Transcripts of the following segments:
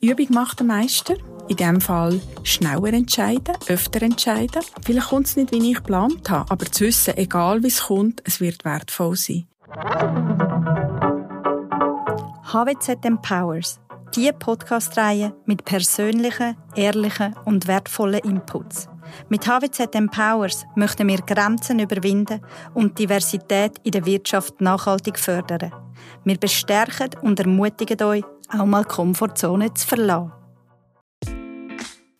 Übung macht den Meister. In diesem Fall schneller entscheiden, öfter entscheiden. Vielleicht kommt es nicht, wie ich geplant habe, aber zu wissen, egal wie es kommt, es wird wertvoll sein. HWZ Empowers. Die Podcast-Reihe mit persönlichen, ehrlichen und wertvollen Inputs. Mit HWZ Empowers möchten wir Grenzen überwinden und Diversität in der Wirtschaft nachhaltig fördern. Wir bestärken und ermutigen euch, auch mal Komfortzone zu verlassen.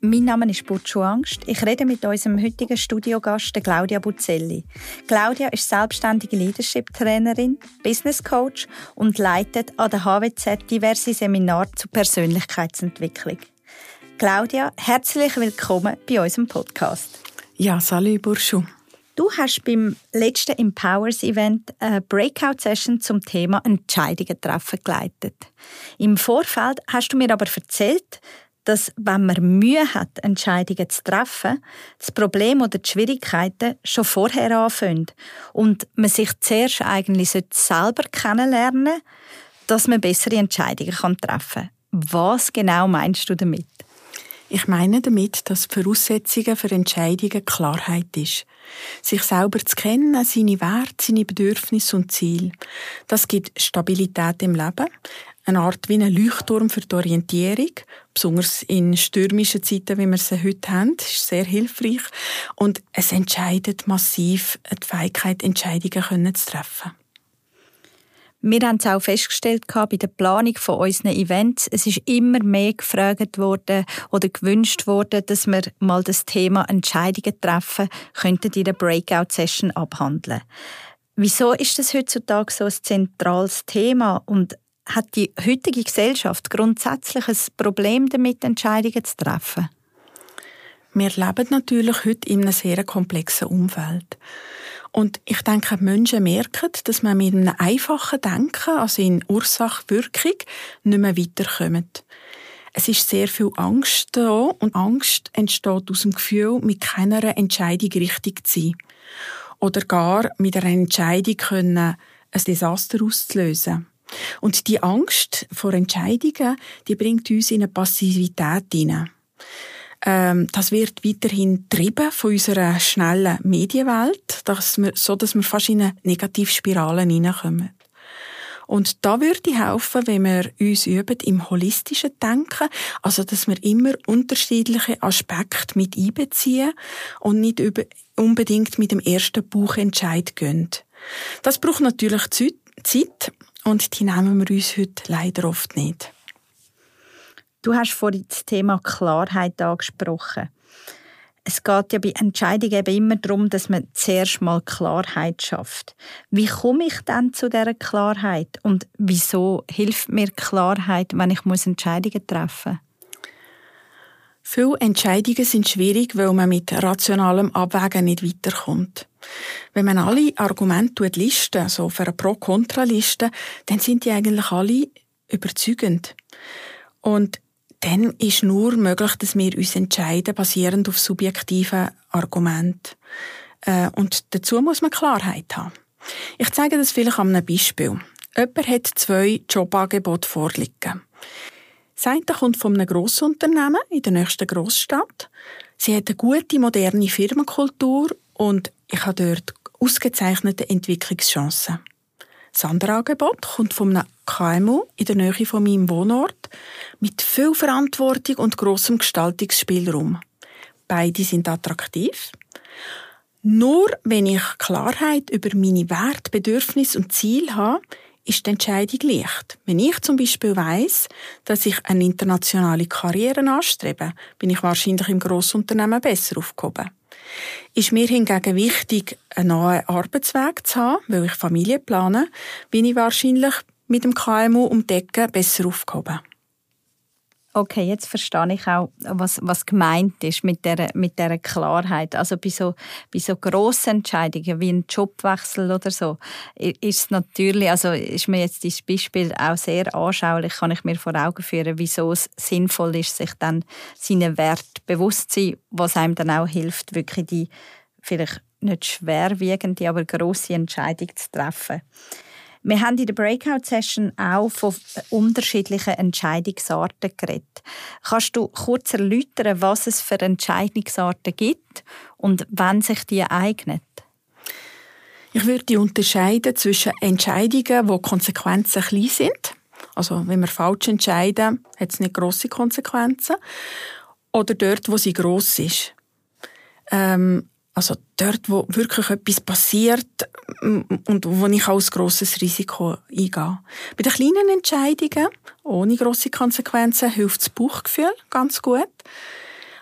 Mein Name ist Butcho Angst. Ich rede mit unserem heutigen Studiogast, Claudia Buzzelli. Claudia ist selbstständige Leadership-Trainerin, Business Coach und leitet an der HWZ diverse Seminare zur Persönlichkeitsentwicklung. Claudia, herzlich willkommen bei unserem Podcast. Ja, salut Burschu. Du hast beim letzten Empowers Event eine Breakout-Session zum Thema Entscheidungen treffen geleitet. Im Vorfeld hast du mir aber erzählt, dass, wenn man Mühe hat, Entscheidungen zu treffen, das Problem oder die Schwierigkeiten schon vorher anfangen und man sich zuerst eigentlich selber kennenlernen sollte, dass man bessere Entscheidungen treffen kann. Was genau meinst du damit? Ich meine damit, dass die Voraussetzungen für Entscheidungen Klarheit ist. Sich selber zu kennen, seine Werte, seine Bedürfnisse und Ziele. Das gibt Stabilität im Leben, eine Art wie ein Leuchtturm für die Orientierung, besonders in stürmischen Zeiten, wie wir sie heute haben, ist sehr hilfreich und es entscheidet massiv die Fähigkeit, Entscheidungen zu treffen. Wir haben es auch festgestellt bei der Planung von unseren Events. Es ist immer mehr gefragt worden oder gewünscht worden, dass wir mal das Thema Entscheidungen treffen könnten in der Breakout-Session abhandeln. Wieso ist das heutzutage so ein zentrales Thema und hat die heutige Gesellschaft grundsätzlich ein Problem damit, Entscheidungen zu treffen? Wir leben natürlich heute in einem sehr komplexen Umfeld. Und ich denke, Menschen merken, dass man mit einem einfachen Denken, also in Ursache-Wirkung, nicht mehr weiterkommt. Es ist sehr viel Angst da und Angst entsteht aus dem Gefühl, mit keiner Entscheidung richtig zu sein. Oder gar mit einer Entscheidung können, ein Desaster auszulösen. Und die Angst vor Entscheidungen, die bringt uns in eine Passivität hinein. Ähm, das wird weiterhin getrieben von unserer schnellen Medienwelt, dass wir, so dass wir fast in eine Negativspirale hineinkommen. Und da würde helfen, wenn wir uns üben im holistischen Denken, also dass wir immer unterschiedliche Aspekte mit einbeziehen und nicht unbedingt mit dem ersten Buchentscheid gehen. Das braucht natürlich Zeit und die nehmen wir uns heute leider oft nicht. Du hast vorhin das Thema Klarheit angesprochen. Es geht ja bei Entscheidungen eben immer darum, dass man zuerst mal Klarheit schafft. Wie komme ich dann zu dieser Klarheit? Und wieso hilft mir Klarheit, wenn ich Entscheidungen treffen muss? Viele Entscheidungen sind schwierig, weil man mit rationalem Abwägen nicht weiterkommt. Wenn man alle Argumente listet, so auf einer Pro-Kontra-Liste, dann sind die eigentlich alle überzeugend. Und dann ist nur möglich, dass wir uns entscheiden, basierend auf subjektiven Argumenten. Äh, und dazu muss man Klarheit haben. Ich zeige das vielleicht an einem Beispiel. Jemand hat zwei Jobangebote vorliegen. Das eine kommt von einem Grossunternehmen in der nächsten Grossstadt. Sie hat eine gute, moderne Firmenkultur und ich habe dort ausgezeichnete Entwicklungschancen. Das andere Angebot kommt von einem KMU in der Nähe von meinem Wohnort mit viel Verantwortung und großem Gestaltungsspielraum. Beide sind attraktiv. Nur wenn ich Klarheit über meine Werte, Bedürfnisse und Ziele habe, ist die Entscheidung leicht. Wenn ich zum Beispiel weiss, dass ich eine internationale Karriere anstrebe, bin ich wahrscheinlich im Grossunternehmen besser aufgehoben. Ist mir hingegen wichtig, einen neuen Arbeitsweg zu haben, weil ich Familie plane, bin ich wahrscheinlich mit dem KMU um die Ecke besser aufgehoben. Okay, jetzt verstehe ich auch, was, was gemeint ist mit der, mit der Klarheit. Also bei so, bei so grossen Entscheidungen wie ein Jobwechsel oder so, ist natürlich, also ist mir jetzt dieses Beispiel auch sehr anschaulich, kann ich mir vor Augen führen, wieso es sinnvoll ist, sich dann seinen Wert bewusst zu sein, was einem dann auch hilft, wirklich die vielleicht nicht schwerwiegende, aber grosse Entscheidung zu treffen. Wir haben in der Breakout-Session auch von unterschiedlichen Entscheidungsarten geredet. Kannst du kurz erläutern, was es für Entscheidungsarten gibt und wann sich die eignen? Ich würde unterscheiden zwischen Entscheidungen, wo Konsequenzen klein sind. Also, wenn wir falsch entscheiden, hat es nicht grosse Konsequenzen. Oder dort, wo sie gross ist. Ähm, also dort, wo wirklich etwas passiert und wo ich auch ein grosses Risiko eingehe. Bei den kleinen Entscheidungen, ohne grosse Konsequenzen, hilft das Bauchgefühl ganz gut.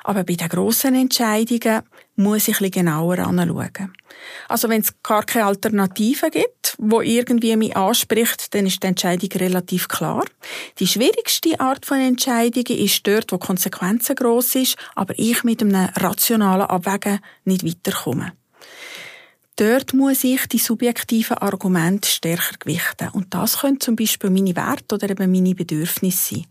Aber bei den grossen Entscheidungen muss ich ein genauer anschauen. Also wenn es gar keine Alternative gibt, wo irgendwie mich anspricht, dann ist die Entscheidung relativ klar. Die schwierigste Art von Entscheidungen ist dort, wo Konsequenzen groß ist, aber ich mit einem rationalen Abwägen nicht weiterkomme. Dort muss ich die subjektiven Argumente stärker gewichten. Und das können zum Beispiel meine Werte oder eben meine Bedürfnisse sein.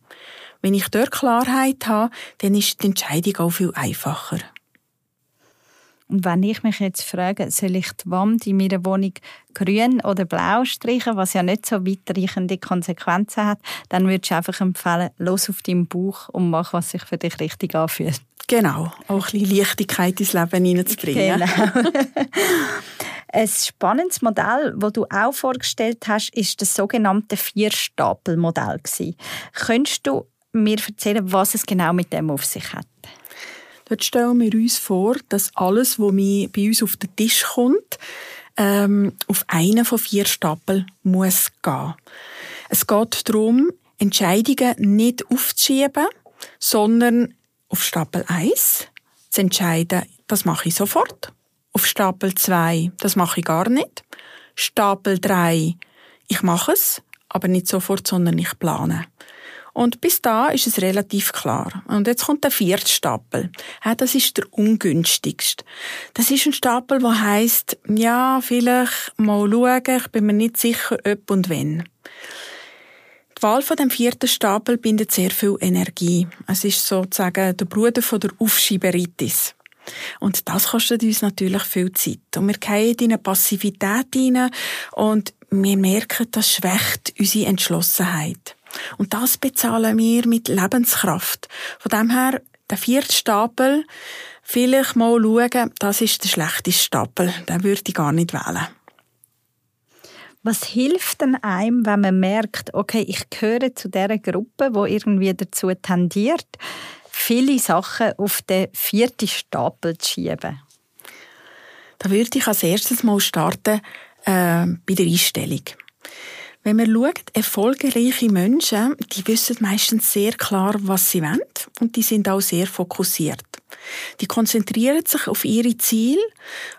Wenn ich dort Klarheit habe, dann ist die Entscheidung auch viel einfacher. Und wenn ich mich jetzt frage, soll ich die Wand in meiner Wohnung grün oder blau streichen, was ja nicht so weitreichende Konsequenzen hat, dann würde ich einfach empfehlen, los auf deinen Bauch und mach, was sich für dich richtig anfühlt. Genau, auch ein bisschen Leichtigkeit ins Leben hineinzubringen. Genau. Ein spannendes Modell, das du auch vorgestellt hast, ist das sogenannte Vierstapelmodell. Könntest du mir erzählen, was es genau mit dem auf sich hat? Dort stellen wir uns vor, dass alles, was bei uns auf den Tisch kommt, ähm, auf einen von vier Stapeln muss gehen. Es geht darum, Entscheidungen nicht aufzuschieben, sondern auf Stapel 1 zu entscheiden, das mache ich sofort. Auf Stapel 2, das mache ich gar nicht. Stapel 3, ich mache es, aber nicht sofort, sondern ich plane. Und bis da ist es relativ klar. Und jetzt kommt der vierte Stapel. Ja, das ist der ungünstigste. Das ist ein Stapel, der heißt, ja, vielleicht mal schauen, ich bin mir nicht sicher, ob und wenn. Die Wahl von dem vierten Stapel bindet sehr viel Energie. Es ist sozusagen der Bruder von der Aufschieberitis. Und das kostet uns natürlich viel Zeit. Und wir fallen in eine Passivität hinein und wir merken, das schwächt unsere Entschlossenheit. Und das bezahlen wir mit Lebenskraft. Von dem her, der vierte Stapel, vielleicht mal schauen, das ist der schlechteste Stapel. Den würde ich gar nicht wählen. Was hilft denn einem, wenn man merkt, okay, ich gehöre zu der Gruppe, wo irgendwie dazu tendiert, viele Sachen auf den vierten Stapel zu schieben? Da würde ich als erstes mal starten äh, bei der Einstellung. Wenn man schaut, erfolgreiche Menschen, die wissen meistens sehr klar, was sie wollen und die sind auch sehr fokussiert. Die konzentrieren sich auf ihre Ziele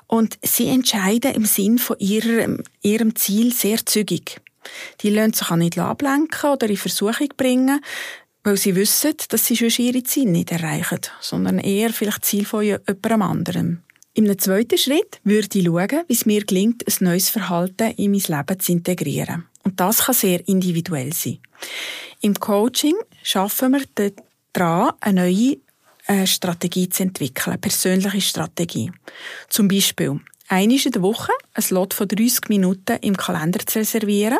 und sie entscheiden im Sinn von ihrem, ihrem Ziel sehr zügig. Die lassen sich auch nicht ablenken oder in Versuchung bringen, weil sie wissen, dass sie schon ihre Ziele nicht erreichen, sondern eher vielleicht Ziel von jemandem anderem. Im zweiten Schritt würde ich schauen, wie es mir gelingt, ein neues Verhalten in mein Leben zu integrieren. Und das kann sehr individuell sein. Im Coaching schaffen wir daran, eine neue äh, Strategie zu entwickeln, eine persönliche Strategie. Zum Beispiel einmal in der Woche ein Slot von 30 Minuten im Kalender zu reservieren,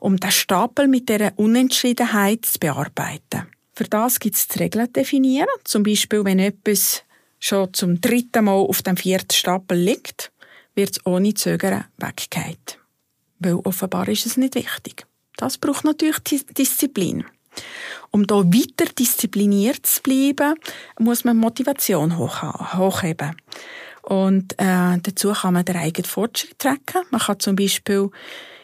um den Stapel mit dieser Unentschiedenheit zu bearbeiten. Für das gibt es Regeln definieren, zum Beispiel wenn etwas schon zum dritten Mal auf dem vierten Stapel liegt, wird es ohne Zögern weggehen weil offenbar ist es nicht wichtig. Das braucht natürlich Disziplin. Um da weiter diszipliniert zu bleiben, muss man Motivation hochheben. Und äh, dazu kann man den eigenen Fortschritt tracken. Man kann zum Beispiel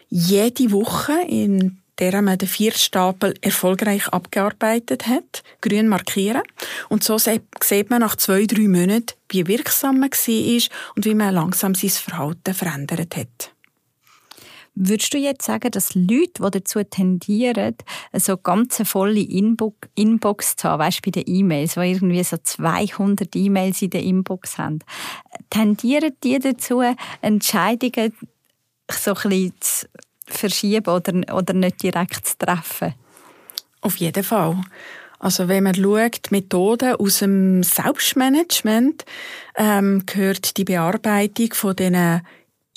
jede Woche, in der man den vierten Stapel erfolgreich abgearbeitet hat, grün markieren. Und so sieht man nach zwei, drei Monaten, wie wirksam man war und wie man langsam sein Verhalten verändert hat. Würdest du jetzt sagen, dass Leute, die dazu tendieren, so ganz volle Inbox zu haben, weißt bei den E-Mails, die irgendwie so 200 E-Mails in der Inbox haben, tendieren die dazu, Entscheidungen so ein bisschen zu verschieben oder, oder nicht direkt zu treffen? Auf jeden Fall. Also wenn man schaut, Methoden aus dem Selbstmanagement, ähm, gehört die Bearbeitung von diesen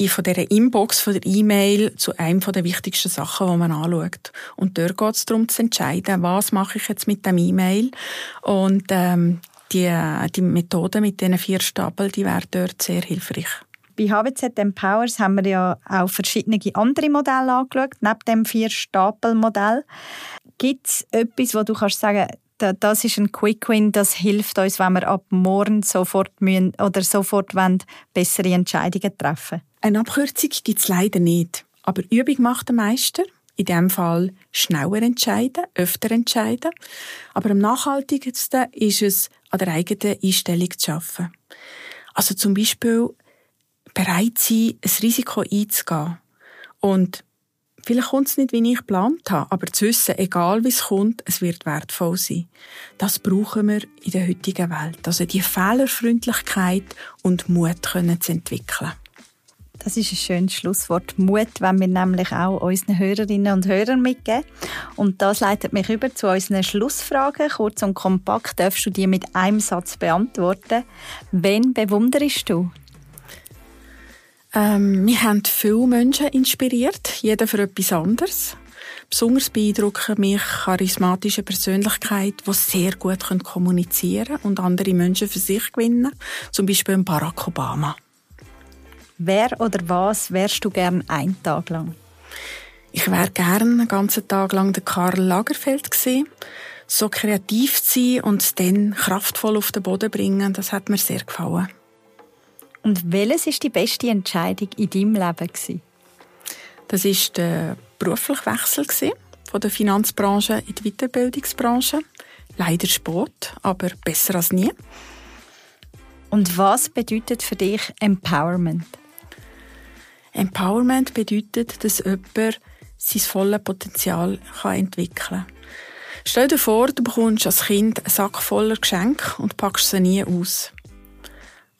von dieser Inbox, von der E-Mail zu einem der wichtigsten Sachen, die man anschaut. Und dort geht es darum zu entscheiden, was mache ich jetzt mit dem E-Mail. Und ähm, die, die Methode mit diesen vier Stapeln, die wäre dort sehr hilfreich. Bei HWZ Empowers haben wir ja auch verschiedene andere Modelle angeschaut, neben dem Vier-Stapel-Modell. Gibt es etwas, wo du kannst sagen das ist ein Quick Win, das hilft uns, wenn wir ab morgen sofort müssen oder sofort wollen, bessere Entscheidungen treffen Eine Abkürzung gibt es leider nicht, aber Übung macht den Meister. In diesem Fall schneller entscheiden, öfter entscheiden. Aber am nachhaltigsten ist es, an der eigenen Einstellung zu arbeiten. Also zum Beispiel bereit sein, ein Risiko einzugehen. Und vielleicht kommt es nicht, wie ich geplant habe, aber zu wissen, egal wie es kommt, es wird wertvoll sein. Das brauchen wir in der heutigen Welt. Also die Fehlerfreundlichkeit und Mut können zu entwickeln. Das ist ein schönes Schlusswort. Mut, wenn wir nämlich auch unseren Hörerinnen und Hörern mitgeben. Und das leitet mich über zu unseren Schlussfragen. Kurz und kompakt darfst du die mit einem Satz beantworten. Wen bewunderst du? Ähm, wir haben viele Menschen inspiriert, jeder für etwas anderes. Besonders beeindrucken mich charismatische Persönlichkeiten, die sehr gut kommunizieren können und andere Menschen für sich gewinnen. Zum Beispiel Barack Obama. Wer oder was wärst du gern einen Tag lang? Ich wäre gern einen ganzen Tag lang der Karl Lagerfeld gewesen. So kreativ zu sein und dann kraftvoll auf den Boden bringen, das hat mir sehr gefallen. Und welches ist die beste Entscheidung in deinem Leben gewesen? Das ist der berufliche Wechsel von der Finanzbranche in die Weiterbildungsbranche. Leider Sport, aber besser als nie. Und was bedeutet für dich Empowerment? Empowerment bedeutet, dass jemand sein volles Potenzial entwickeln kann. Stell dir vor, du bekommst als Kind einen Sack voller Geschenke und packst sie nie aus.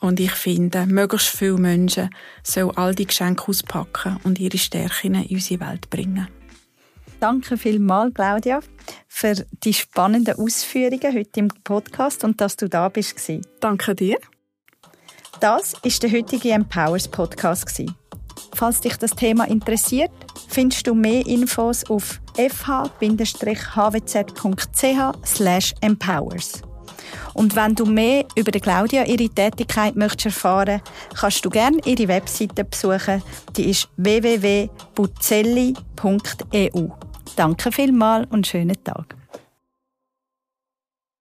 Und ich finde, möglichst viele Menschen sollen all die Geschenke auspacken und ihre Stärken in unsere Welt bringen. Danke vielmals, Claudia, für die spannenden Ausführungen heute im Podcast und dass du da bist. Danke dir. Das ist der heutige Empowers Podcast. Falls dich das Thema interessiert, findest du mehr Infos auf fh-hwz.ch/empowers. Und wenn du mehr über Claudia ihre Tätigkeit möchtest erfahren, kannst du gerne ihre Webseite besuchen. Die ist www.buzzelli.eu. Danke vielmals und schönen Tag.